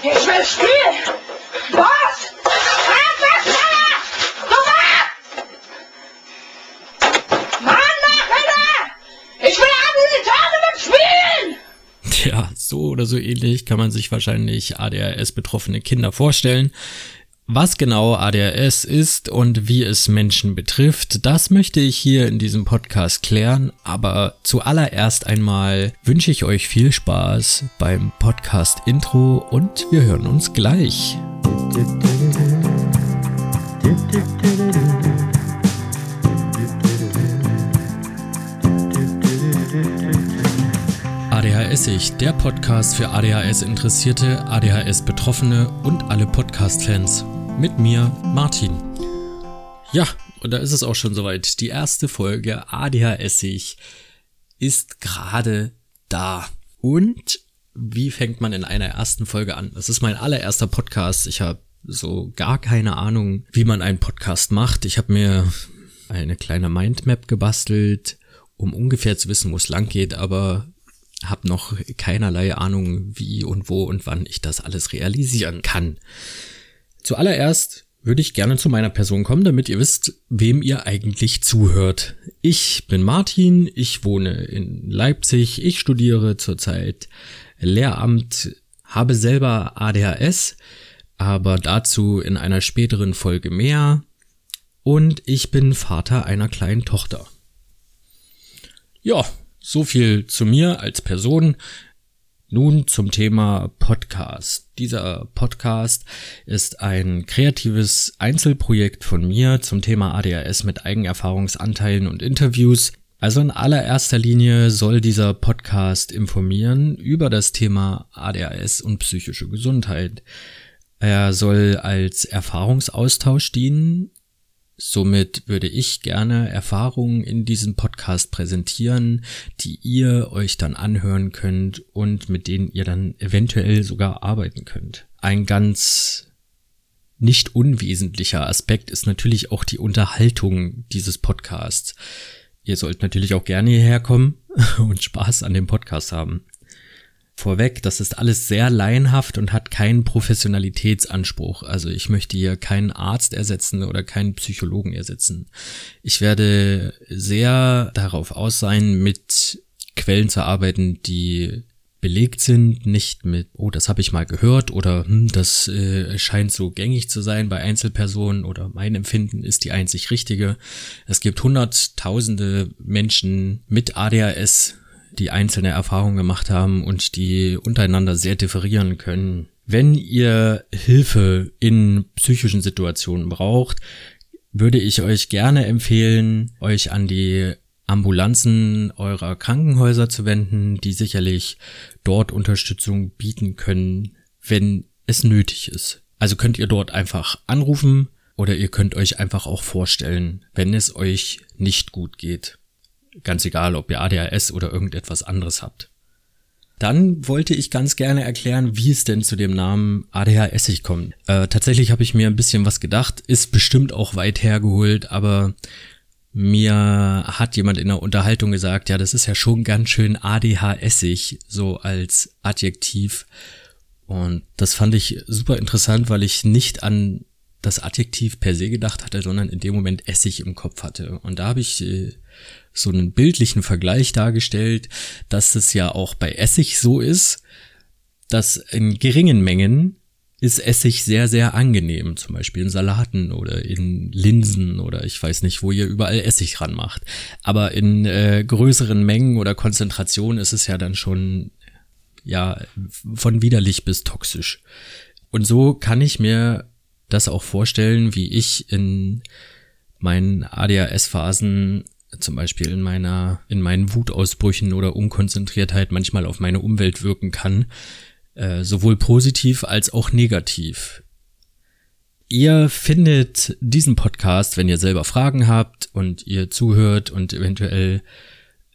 Ich will spielen! Was? Ja, so oder so ähnlich kann man sich wahrscheinlich ADHS-betroffene Kinder vorstellen. Was genau ADHS ist und wie es Menschen betrifft, das möchte ich hier in diesem Podcast klären, aber zuallererst einmal wünsche ich euch viel Spaß beim Podcast Intro und wir hören uns gleich. ADHSig, der Podcast für ADHS-Interessierte, ADHS-Betroffene und alle Podcast-Fans mit mir, Martin. Ja, und da ist es auch schon soweit. Die erste Folge ADHSig ist gerade da. Und wie fängt man in einer ersten Folge an? Das ist mein allererster Podcast. Ich habe so gar keine Ahnung, wie man einen Podcast macht. Ich habe mir eine kleine Mindmap gebastelt, um ungefähr zu wissen, wo es lang geht, aber habe noch keinerlei Ahnung, wie und wo und wann ich das alles realisieren kann. Zuallererst würde ich gerne zu meiner Person kommen, damit ihr wisst, wem ihr eigentlich zuhört. Ich bin Martin, ich wohne in Leipzig, ich studiere zurzeit Lehramt, habe selber ADHS, aber dazu in einer späteren Folge mehr. Und ich bin Vater einer kleinen Tochter. Ja, so viel zu mir als Person. Nun zum Thema Podcast. Dieser Podcast ist ein kreatives Einzelprojekt von mir zum Thema ADHS mit Eigenerfahrungsanteilen und Interviews. Also in allererster Linie soll dieser Podcast informieren über das Thema ADHS und psychische Gesundheit. Er soll als Erfahrungsaustausch dienen, Somit würde ich gerne Erfahrungen in diesem Podcast präsentieren, die ihr euch dann anhören könnt und mit denen ihr dann eventuell sogar arbeiten könnt. Ein ganz nicht unwesentlicher Aspekt ist natürlich auch die Unterhaltung dieses Podcasts. Ihr sollt natürlich auch gerne hierher kommen und Spaß an dem Podcast haben vorweg, das ist alles sehr laienhaft und hat keinen Professionalitätsanspruch. Also ich möchte hier keinen Arzt ersetzen oder keinen Psychologen ersetzen. Ich werde sehr darauf aus sein, mit Quellen zu arbeiten, die belegt sind, nicht mit, oh, das habe ich mal gehört oder hm, das äh, scheint so gängig zu sein bei Einzelpersonen oder mein Empfinden ist die einzig richtige. Es gibt hunderttausende Menschen mit ADHS, die einzelne Erfahrungen gemacht haben und die untereinander sehr differieren können. Wenn ihr Hilfe in psychischen Situationen braucht, würde ich euch gerne empfehlen, euch an die Ambulanzen eurer Krankenhäuser zu wenden, die sicherlich dort Unterstützung bieten können, wenn es nötig ist. Also könnt ihr dort einfach anrufen oder ihr könnt euch einfach auch vorstellen, wenn es euch nicht gut geht. Ganz egal, ob ihr ADHS oder irgendetwas anderes habt. Dann wollte ich ganz gerne erklären, wie es denn zu dem Namen ADHSig kommt. Äh, tatsächlich habe ich mir ein bisschen was gedacht, ist bestimmt auch weit hergeholt, aber mir hat jemand in der Unterhaltung gesagt, ja, das ist ja schon ganz schön ADHSig, so als Adjektiv. Und das fand ich super interessant, weil ich nicht an das Adjektiv per se gedacht hatte, sondern in dem Moment Essig im Kopf hatte. Und da habe ich äh, so einen bildlichen Vergleich dargestellt, dass es ja auch bei Essig so ist, dass in geringen Mengen ist Essig sehr, sehr angenehm, zum Beispiel in Salaten oder in Linsen oder ich weiß nicht, wo ihr überall Essig ranmacht. Aber in äh, größeren Mengen oder Konzentrationen ist es ja dann schon ja von widerlich bis toxisch. Und so kann ich mir das auch vorstellen, wie ich in meinen ADHS-Phasen zum Beispiel in meiner, in meinen Wutausbrüchen oder Unkonzentriertheit manchmal auf meine Umwelt wirken kann, äh, sowohl positiv als auch negativ. Ihr findet diesen Podcast, wenn ihr selber Fragen habt und ihr zuhört und eventuell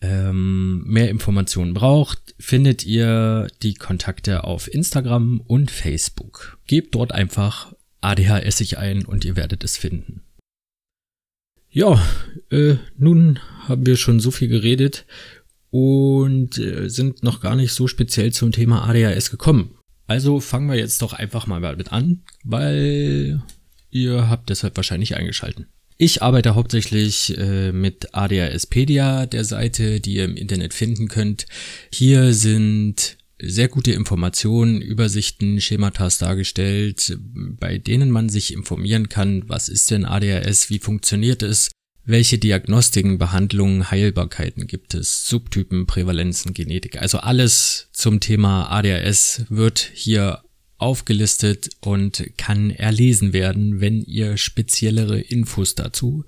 ähm, mehr Informationen braucht, findet ihr die Kontakte auf Instagram und Facebook. Gebt dort einfach ADHS ein und ihr werdet es finden. Ja, äh, nun haben wir schon so viel geredet und äh, sind noch gar nicht so speziell zum Thema ADHS gekommen. Also fangen wir jetzt doch einfach mal damit an, weil ihr habt deshalb wahrscheinlich eingeschalten. Ich arbeite hauptsächlich äh, mit ADHSpedia, der Seite, die ihr im Internet finden könnt. Hier sind sehr gute Informationen, Übersichten, Schematas dargestellt, bei denen man sich informieren kann, was ist denn ADHS, wie funktioniert es, welche Diagnostiken, Behandlungen, Heilbarkeiten gibt es, Subtypen, Prävalenzen, Genetik. Also alles zum Thema ADHS wird hier aufgelistet und kann erlesen werden, wenn ihr speziellere Infos dazu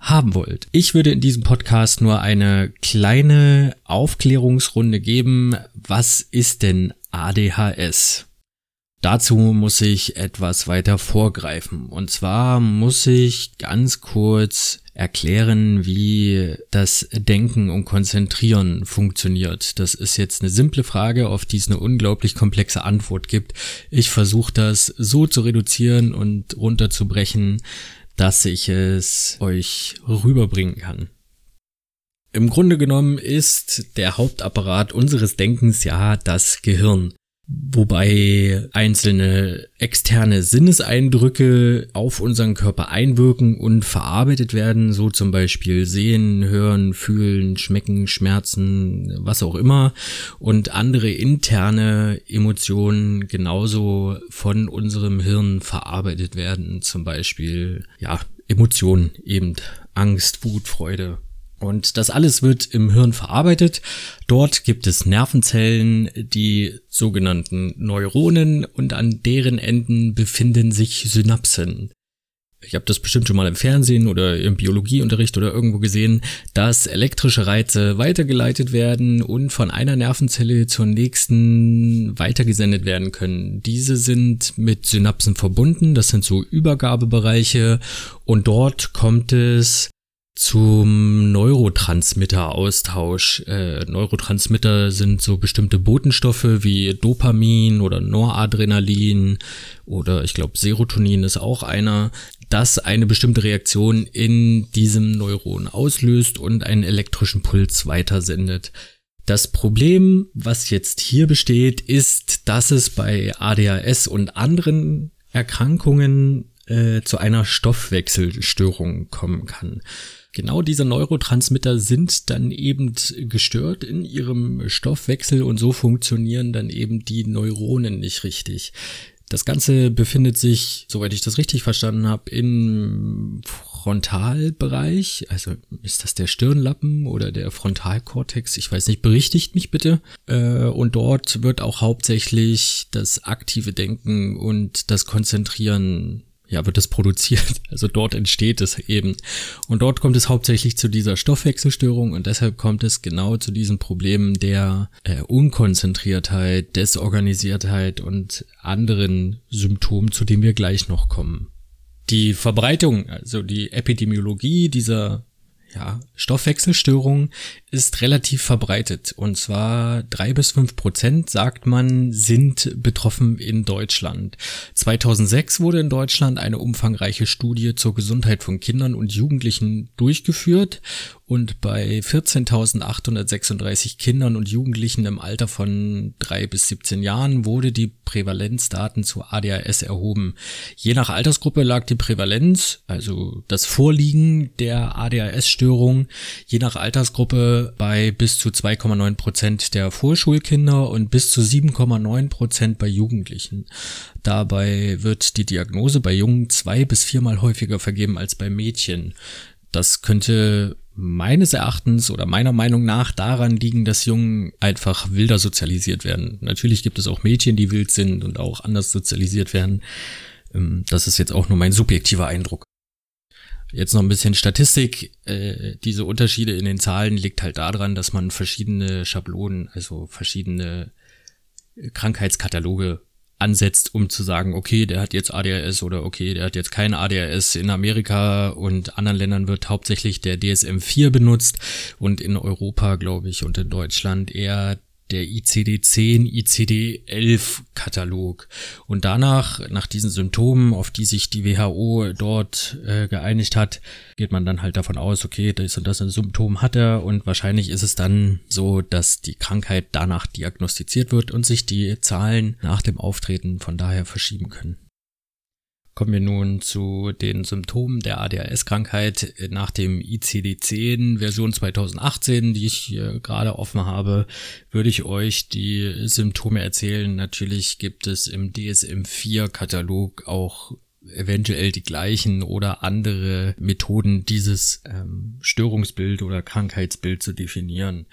haben wollt. Ich würde in diesem Podcast nur eine kleine Aufklärungsrunde geben. Was ist denn ADHS? Dazu muss ich etwas weiter vorgreifen. Und zwar muss ich ganz kurz erklären, wie das Denken und Konzentrieren funktioniert. Das ist jetzt eine simple Frage, auf die es eine unglaublich komplexe Antwort gibt. Ich versuche das so zu reduzieren und runterzubrechen, dass ich es euch rüberbringen kann. Im Grunde genommen ist der Hauptapparat unseres Denkens ja das Gehirn wobei einzelne externe Sinneseindrücke auf unseren Körper einwirken und verarbeitet werden, so zum Beispiel sehen, hören, fühlen, schmecken, schmerzen, was auch immer, und andere interne Emotionen genauso von unserem Hirn verarbeitet werden, zum Beispiel, ja, Emotionen eben, Angst, Wut, Freude und das alles wird im Hirn verarbeitet. Dort gibt es Nervenzellen, die sogenannten Neuronen und an deren Enden befinden sich Synapsen. Ich habe das bestimmt schon mal im Fernsehen oder im Biologieunterricht oder irgendwo gesehen, dass elektrische Reize weitergeleitet werden und von einer Nervenzelle zur nächsten weitergesendet werden können. Diese sind mit Synapsen verbunden, das sind so Übergabebereiche und dort kommt es zum Neurotransmitter-Austausch. Äh, Neurotransmitter sind so bestimmte Botenstoffe wie Dopamin oder Noradrenalin oder ich glaube Serotonin ist auch einer, das eine bestimmte Reaktion in diesem Neuron auslöst und einen elektrischen Puls weitersendet. Das Problem, was jetzt hier besteht, ist, dass es bei ADHS und anderen Erkrankungen äh, zu einer Stoffwechselstörung kommen kann genau diese Neurotransmitter sind dann eben gestört in ihrem Stoffwechsel und so funktionieren dann eben die Neuronen nicht richtig. Das Ganze befindet sich, soweit ich das richtig verstanden habe, im Frontalbereich. Also ist das der Stirnlappen oder der Frontalkortex? Ich weiß nicht, berichtigt mich bitte. Äh, und dort wird auch hauptsächlich das aktive Denken und das Konzentrieren ja, wird es produziert. Also dort entsteht es eben. Und dort kommt es hauptsächlich zu dieser Stoffwechselstörung und deshalb kommt es genau zu diesen Problemen der äh, Unkonzentriertheit, Desorganisiertheit und anderen Symptomen, zu denen wir gleich noch kommen. Die Verbreitung, also die Epidemiologie dieser ja, Stoffwechselstörung ist relativ verbreitet. Und zwar drei bis fünf Prozent, sagt man, sind betroffen in Deutschland. 2006 wurde in Deutschland eine umfangreiche Studie zur Gesundheit von Kindern und Jugendlichen durchgeführt und bei 14.836 Kindern und Jugendlichen im Alter von drei bis 17 Jahren wurde die Prävalenzdaten zu ADHS erhoben. Je nach Altersgruppe lag die Prävalenz, also das Vorliegen der ADHS-Störung, je nach Altersgruppe bei bis zu 2,9 Prozent der Vorschulkinder und bis zu 7,9 Prozent bei Jugendlichen. Dabei wird die Diagnose bei Jungen zwei bis viermal häufiger vergeben als bei Mädchen. Das könnte meines Erachtens oder meiner Meinung nach daran liegen, dass Jungen einfach wilder sozialisiert werden. Natürlich gibt es auch Mädchen, die wild sind und auch anders sozialisiert werden. Ähm, das ist jetzt auch nur mein subjektiver Eindruck. Jetzt noch ein bisschen Statistik. Äh, diese Unterschiede in den Zahlen liegt halt daran, dass man verschiedene Schablonen, also verschiedene Krankheitskataloge ansetzt, um zu sagen, okay, der hat jetzt ADHS oder okay, der hat jetzt kein ADHS. In Amerika und anderen Ländern wird hauptsächlich der DSM-4 benutzt und in Europa, glaube ich, und in Deutschland eher der ICD-10, ICD-11-Katalog. Und danach, nach diesen Symptomen, auf die sich die WHO dort äh, geeinigt hat, geht man dann halt davon aus, okay, das und das ein Symptom hat er und wahrscheinlich ist es dann so, dass die Krankheit danach diagnostiziert wird und sich die Zahlen nach dem Auftreten von daher verschieben können. Kommen wir nun zu den Symptomen der ADHS-Krankheit nach dem ICD-10 Version 2018, die ich hier gerade offen habe, würde ich euch die Symptome erzählen. Natürlich gibt es im DSM-4-Katalog auch eventuell die gleichen oder andere Methoden, dieses ähm, Störungsbild oder Krankheitsbild zu definieren.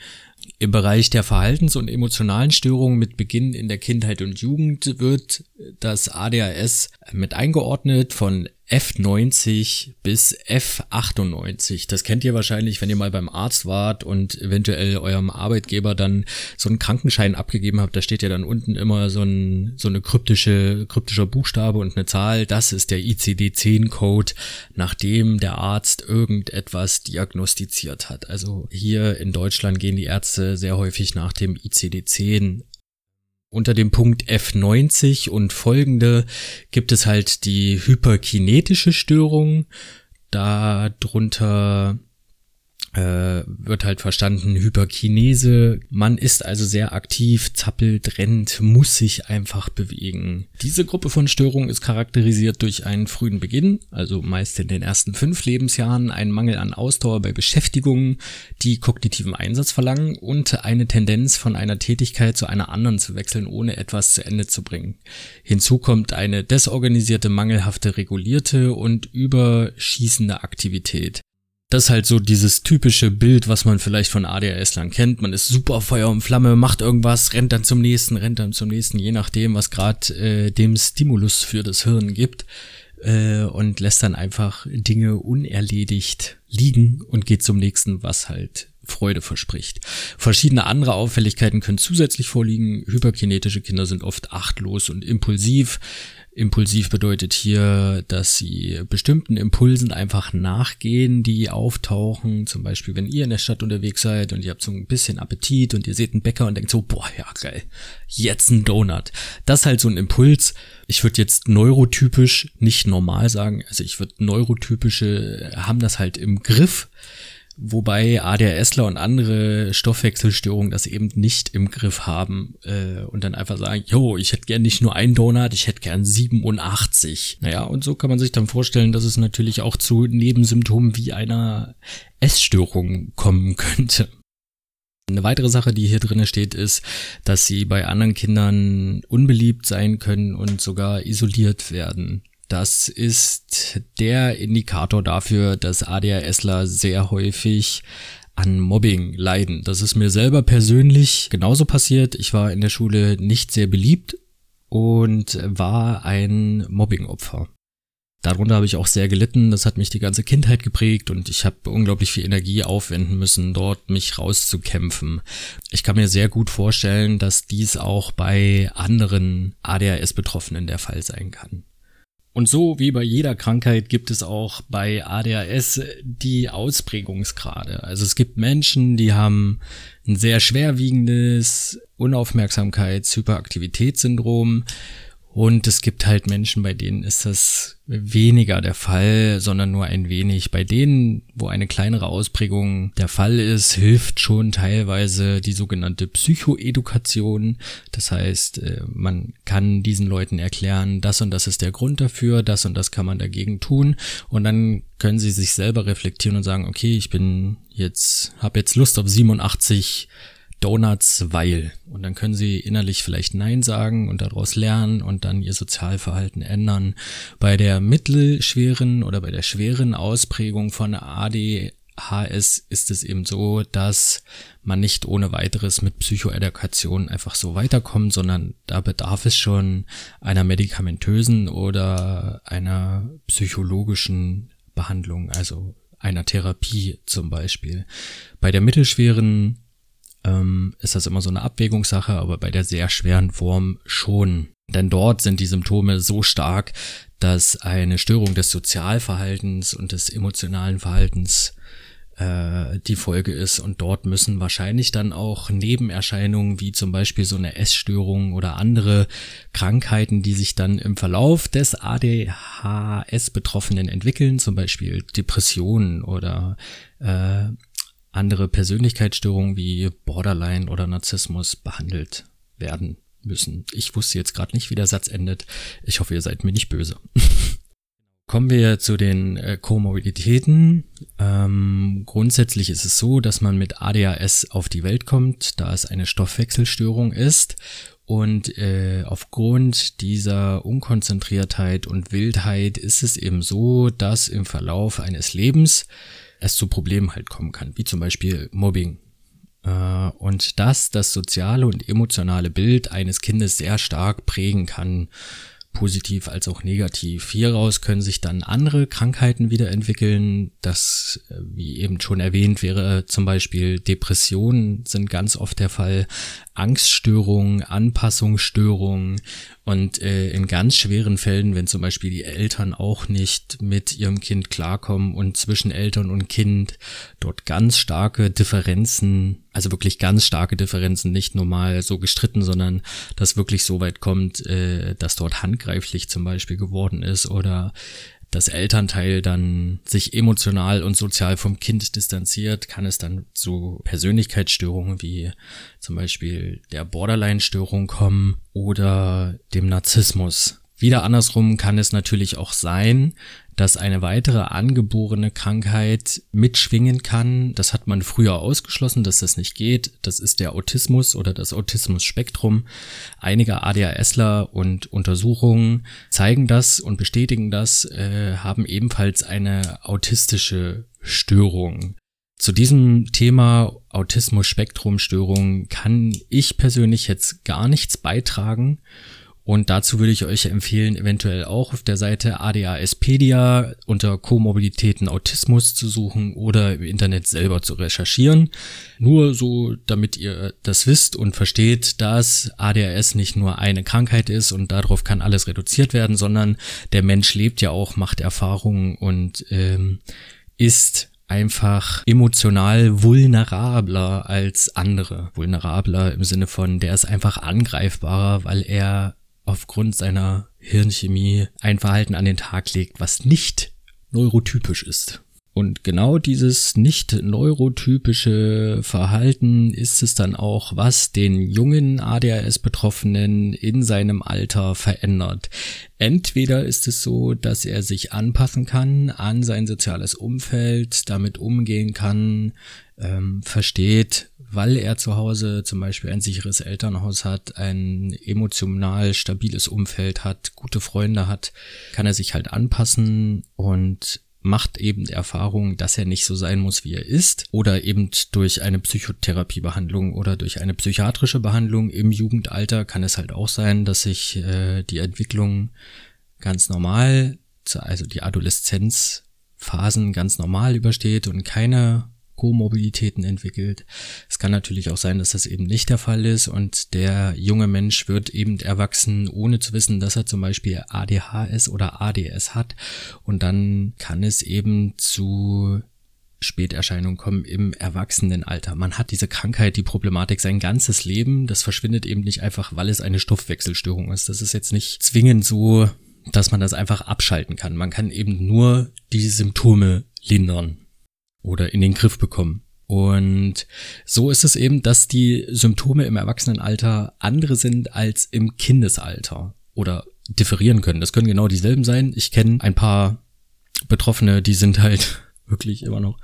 Im Bereich der Verhaltens- und emotionalen Störungen mit Beginn in der Kindheit und Jugend wird das ADHS mit eingeordnet von F90 bis F98. Das kennt ihr wahrscheinlich, wenn ihr mal beim Arzt wart und eventuell eurem Arbeitgeber dann so einen Krankenschein abgegeben habt. Da steht ja dann unten immer so, ein, so eine kryptische, kryptischer Buchstabe und eine Zahl. Das ist der ICD-10-Code, nachdem der Arzt irgendetwas diagnostiziert hat. Also hier in Deutschland gehen die Ärzte sehr häufig nach dem ICD-10 unter dem Punkt F90 und folgende gibt es halt die hyperkinetische Störung. Darunter äh, wird halt verstanden, Hyperkinese. Man ist also sehr aktiv, zappelt, rennt, muss sich einfach bewegen. Diese Gruppe von Störungen ist charakterisiert durch einen frühen Beginn, also meist in den ersten fünf Lebensjahren, einen Mangel an Ausdauer bei Beschäftigungen, die kognitiven Einsatz verlangen und eine Tendenz von einer Tätigkeit zu einer anderen zu wechseln, ohne etwas zu Ende zu bringen. Hinzu kommt eine desorganisierte, mangelhafte, regulierte und überschießende Aktivität das ist halt so dieses typische Bild, was man vielleicht von ADHS lang kennt. Man ist super Feuer und Flamme, macht irgendwas, rennt dann zum nächsten, rennt dann zum nächsten, je nachdem, was gerade äh, dem Stimulus für das Hirn gibt. Äh, und lässt dann einfach Dinge unerledigt liegen und geht zum nächsten, was halt Freude verspricht. Verschiedene andere Auffälligkeiten können zusätzlich vorliegen. Hyperkinetische Kinder sind oft achtlos und impulsiv. Impulsiv bedeutet hier, dass sie bestimmten Impulsen einfach nachgehen, die auftauchen. Zum Beispiel, wenn ihr in der Stadt unterwegs seid und ihr habt so ein bisschen Appetit und ihr seht einen Bäcker und denkt so, boah, ja geil, jetzt ein Donut. Das ist halt so ein Impuls. Ich würde jetzt neurotypisch, nicht normal sagen, also ich würde neurotypische haben das halt im Griff Wobei ADHSler und andere Stoffwechselstörungen das eben nicht im Griff haben äh, und dann einfach sagen, jo, ich hätte gern nicht nur einen Donut, ich hätte gern 87. Naja, und so kann man sich dann vorstellen, dass es natürlich auch zu Nebensymptomen wie einer Essstörung kommen könnte. Eine weitere Sache, die hier drin steht, ist, dass sie bei anderen Kindern unbeliebt sein können und sogar isoliert werden. Das ist der Indikator dafür, dass ADHSler sehr häufig an Mobbing leiden. Das ist mir selber persönlich genauso passiert. Ich war in der Schule nicht sehr beliebt und war ein Mobbingopfer. Darunter habe ich auch sehr gelitten. Das hat mich die ganze Kindheit geprägt und ich habe unglaublich viel Energie aufwenden müssen, dort mich rauszukämpfen. Ich kann mir sehr gut vorstellen, dass dies auch bei anderen ADHS-Betroffenen der Fall sein kann. Und so wie bei jeder Krankheit gibt es auch bei ADHS die Ausprägungsgrade. Also es gibt Menschen, die haben ein sehr schwerwiegendes Unaufmerksamkeits-Hyperaktivitätssyndrom. Und es gibt halt Menschen, bei denen ist das weniger der Fall, sondern nur ein wenig. Bei denen, wo eine kleinere Ausprägung der Fall ist, hilft schon teilweise die sogenannte Psychoedukation. Das heißt, äh, man kann diesen Leuten erklären, das und das ist der Grund dafür, das und das kann man dagegen tun. Und dann können sie sich selber reflektieren und sagen, okay, ich bin jetzt, habe jetzt Lust auf 87 Donuts, weil. Und dann können sie innerlich vielleicht Nein sagen und daraus lernen und dann ihr Sozialverhalten ändern. Bei der mittelschweren oder bei der schweren Ausprägung von ADHS ist es eben so, dass man nicht ohne weiteres mit Psychoedukation einfach so weiterkommt, sondern da bedarf es schon einer medikamentösen oder einer psychologischen Behandlung, also einer Therapie zum Beispiel. Bei der mittelschweren ähm, ist das immer so eine Abwägungssache, aber bei der sehr schweren Form schon. Denn dort sind die Symptome so stark, dass eine Störung des Sozialverhaltens und des emotionalen Verhaltens äh, die Folge ist. Und dort müssen wahrscheinlich dann auch Nebenerscheinungen wie zum Beispiel so eine Essstörung oder andere Krankheiten, die sich dann im Verlauf des ADHS-Betroffenen entwickeln, zum Beispiel Depressionen oder äh, andere Persönlichkeitsstörungen wie Borderline oder Narzissmus behandelt werden müssen. Ich wusste jetzt gerade nicht, wie der Satz endet. Ich hoffe, ihr seid mir nicht böse. Kommen wir zu den äh, Komorbiditäten. Ähm, grundsätzlich ist es so, dass man mit ADHS auf die Welt kommt, da es eine Stoffwechselstörung ist. Und äh, aufgrund dieser Unkonzentriertheit und Wildheit ist es eben so, dass im Verlauf eines Lebens es zu Problemen halt kommen kann, wie zum Beispiel Mobbing. Äh, und das das soziale und emotionale Bild eines Kindes sehr stark prägen kann positiv als auch negativ. Hieraus können sich dann andere Krankheiten wieder entwickeln. Das, äh, wie eben schon erwähnt, wäre zum Beispiel Depressionen sind ganz oft der Fall, Angststörungen, Anpassungsstörungen und äh, in ganz schweren Fällen, wenn zum Beispiel die Eltern auch nicht mit ihrem Kind klarkommen und zwischen Eltern und Kind dort ganz starke Differenzen, also wirklich ganz starke Differenzen, nicht nur mal so gestritten, sondern dass wirklich so weit kommt, äh, dass dort handgreiflich zum Beispiel geworden ist oder das Elternteil dann sich emotional und sozial vom Kind distanziert, kann es dann zu Persönlichkeitsstörungen wie zum Beispiel der Borderline-Störung kommen oder dem Narzissmus. Wieder andersrum kann es natürlich auch sein, dass eine weitere angeborene Krankheit mitschwingen kann. Das hat man früher ausgeschlossen, dass das nicht geht. Das ist der Autismus oder das Autismus-Spektrum. Einige ADHSler und Untersuchungen zeigen das und bestätigen das, äh, haben ebenfalls eine autistische Störung. Zu diesem Thema Autismus-Spektrum-Störung kann ich persönlich jetzt gar nichts beitragen. Und dazu würde ich euch empfehlen, eventuell auch auf der Seite ADASpedia unter Komorbiditäten Autismus zu suchen oder im Internet selber zu recherchieren. Nur so, damit ihr das wisst und versteht, dass ADHS nicht nur eine Krankheit ist und darauf kann alles reduziert werden, sondern der Mensch lebt ja auch, macht Erfahrungen und ähm, ist einfach emotional vulnerabler als andere. Vulnerabler im Sinne von, der ist einfach angreifbarer, weil er aufgrund seiner Hirnchemie ein Verhalten an den Tag legt, was nicht neurotypisch ist. Und genau dieses nicht neurotypische Verhalten ist es dann auch, was den jungen ADHS-Betroffenen in seinem Alter verändert. Entweder ist es so, dass er sich anpassen kann an sein soziales Umfeld, damit umgehen kann, ähm, versteht, weil er zu Hause zum Beispiel ein sicheres Elternhaus hat, ein emotional stabiles Umfeld hat, gute Freunde hat, kann er sich halt anpassen und macht eben die Erfahrung, dass er nicht so sein muss, wie er ist, oder eben durch eine Psychotherapiebehandlung oder durch eine psychiatrische Behandlung im Jugendalter kann es halt auch sein, dass sich äh, die Entwicklung ganz normal, also die Adoleszenzphasen ganz normal übersteht und keine Komorbiditäten entwickelt. Es kann natürlich auch sein, dass das eben nicht der Fall ist und der junge Mensch wird eben erwachsen, ohne zu wissen, dass er zum Beispiel ADHS oder ADS hat und dann kann es eben zu Späterscheinungen kommen im Erwachsenenalter. Man hat diese Krankheit, die Problematik sein ganzes Leben. Das verschwindet eben nicht einfach, weil es eine Stoffwechselstörung ist. Das ist jetzt nicht zwingend so, dass man das einfach abschalten kann. Man kann eben nur die Symptome lindern oder in den Griff bekommen. Und so ist es eben, dass die Symptome im Erwachsenenalter andere sind als im Kindesalter oder differieren können. Das können genau dieselben sein. Ich kenne ein paar Betroffene, die sind halt wirklich immer noch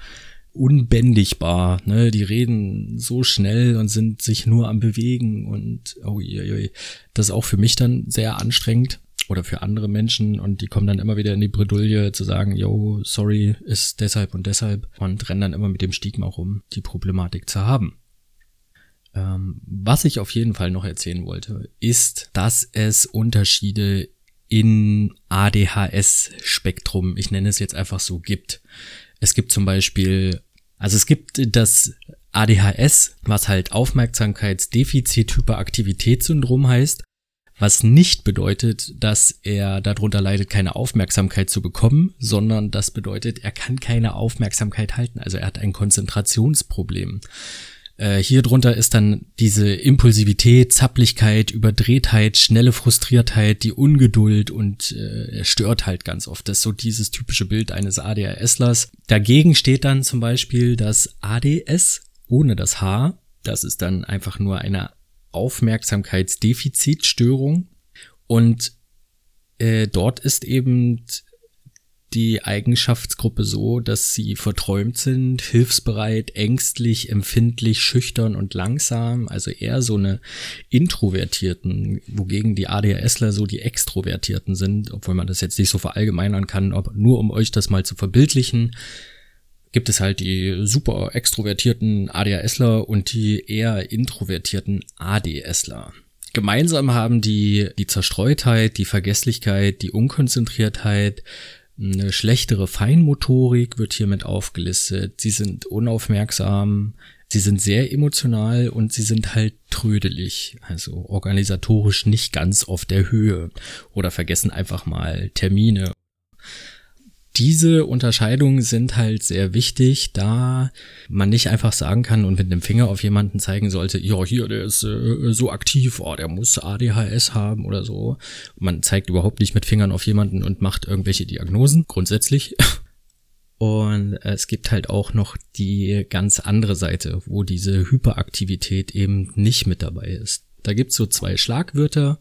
unbändigbar. Ne? Die reden so schnell und sind sich nur am Bewegen und oh je, je. das ist auch für mich dann sehr anstrengend oder für andere Menschen und die kommen dann immer wieder in die Bredouille zu sagen, yo, sorry, ist deshalb und deshalb und rennen dann immer mit dem Stigma rum, die Problematik zu haben. Ähm, was ich auf jeden Fall noch erzählen wollte, ist, dass es Unterschiede in ADHS-Spektrum, ich nenne es jetzt einfach so, gibt. Es gibt zum Beispiel, also es gibt das ADHS, was halt Aufmerksamkeitsdefizit-Hyperaktivitätssyndrom heißt Was nicht bedeutet, dass er darunter leidet, keine Aufmerksamkeit zu bekommen, sondern das bedeutet, er kann keine Aufmerksamkeit halten. Also er hat ein Konzentrationsproblem. Äh, hier drunter ist dann diese Impulsivität, Zapplichkeit, Überdrehtheit, schnelle Frustriertheit, die Ungeduld und äh, er stört halt ganz oft. Das ist so dieses typische Bild eines ADHSlers. Dagegen steht dann zum Beispiel das ADS ohne das H. Das ist dann einfach nur eine Aufmerksamkeitsdefizitstörung. Und äh, dort ist eben die Eigenschaftsgruppe so, dass sie verträumt sind, hilfsbereit, ängstlich, empfindlich, schüchtern und langsam, also eher so eine Introvertierten, wogegen die ADHSler so die Extrovertierten sind, obwohl man das jetzt nicht so verallgemeinern kann, aber nur um euch das mal zu verbildlichen, gibt es halt die super extrovertierten ADHSler und die eher introvertierten ADSler. Gemeinsam haben die die Zerstreutheit, die Vergesslichkeit, die Unkonzentriertheit, eine schlechtere Feinmotorik wird hiermit aufgelistet. Sie sind unaufmerksam, sie sind sehr emotional und sie sind halt trödelig, also organisatorisch nicht ganz auf der Höhe oder vergessen einfach mal Termine diese Unterscheidungen sind halt sehr wichtig, da man nicht einfach sagen kann und mit dem Finger auf jemanden zeigen sollte, ja, hier, der ist äh, so aktiv, oh, der muss ADHS haben oder so. Man zeigt überhaupt nicht mit Fingern auf jemanden und macht irgendwelche Diagnosen, grundsätzlich. Und es gibt halt auch noch die ganz andere Seite, wo diese Hyperaktivität eben nicht mit dabei ist. Da gibt's so zwei Schlagwörter,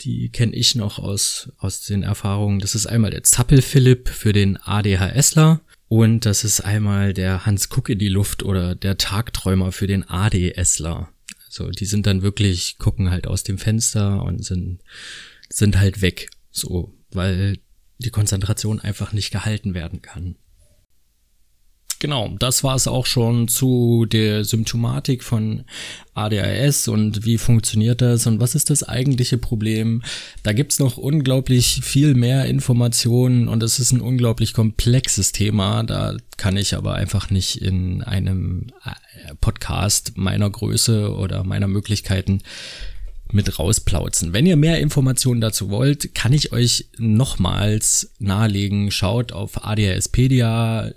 die kenne ich noch aus, aus den Erfahrungen. Das ist einmal der Zappel-Philipp für den ADHSler und das ist einmal der Hans Kuck in die Luft oder der Tagträumer für den ADSler. Also die sind dann wirklich, gucken halt aus dem Fenster und sind, sind halt weg. So, weil die Konzentration einfach nicht gehalten werden kann. Genau, das war es auch schon zu der Symptomatik von ADHS und wie funktioniert das und was ist das eigentliche Problem. Da gibt's noch unglaublich viel mehr Informationen und es ist ein unglaublich komplexes Thema. Da kann ich aber einfach nicht in einem äh, Podcast meiner Größe oder meiner Möglichkeiten mit rausplauzen. Wenn ihr mehr Informationen dazu wollt, kann ich euch nochmals nahelegen, schaut auf ADHSpedia,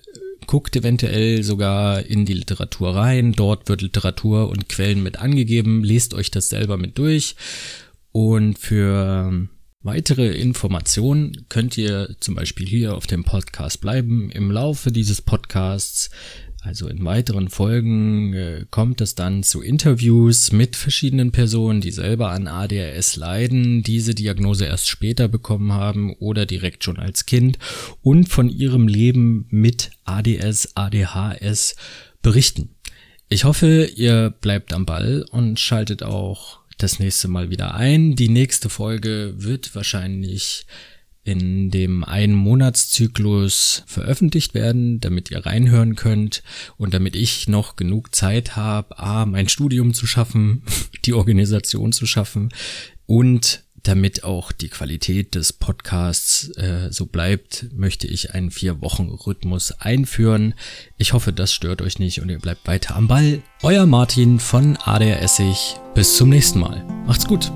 guckt eventuell sogar in die Literatur rein. Dort wird Literatur und Quellen mit angegeben. Lest euch das selber mit durch. Und für weitere Informationen könnt ihr zum Beispiel hier auf dem Podcast bleiben. Im Laufe dieses Podcasts also in weiteren Folgen äh, kommt es dann zu Interviews mit verschiedenen Personen, die selber an ADHS leiden, diese Diagnose erst später bekommen haben oder direkt schon als Kind und von ihrem Leben mit ADS, ADHS berichten. Ich hoffe, ihr bleibt am Ball und schaltet auch das nächste Mal wieder ein. Die nächste Folge wird wahrscheinlich in dem einen Monatszyklus veröffentlicht werden, damit ihr reinhören könnt und damit ich noch genug Zeit habe, A, mein Studium zu schaffen, die Organisation zu schaffen und damit auch die Qualität des Podcasts äh, so bleibt, möchte ich einen Vier-Wochen-Rhythmus einführen. Ich hoffe, das stört euch nicht und ihr bleibt weiter am Ball. Euer Martin von ADR Essig. Bis zum nächsten Mal. Macht's gut.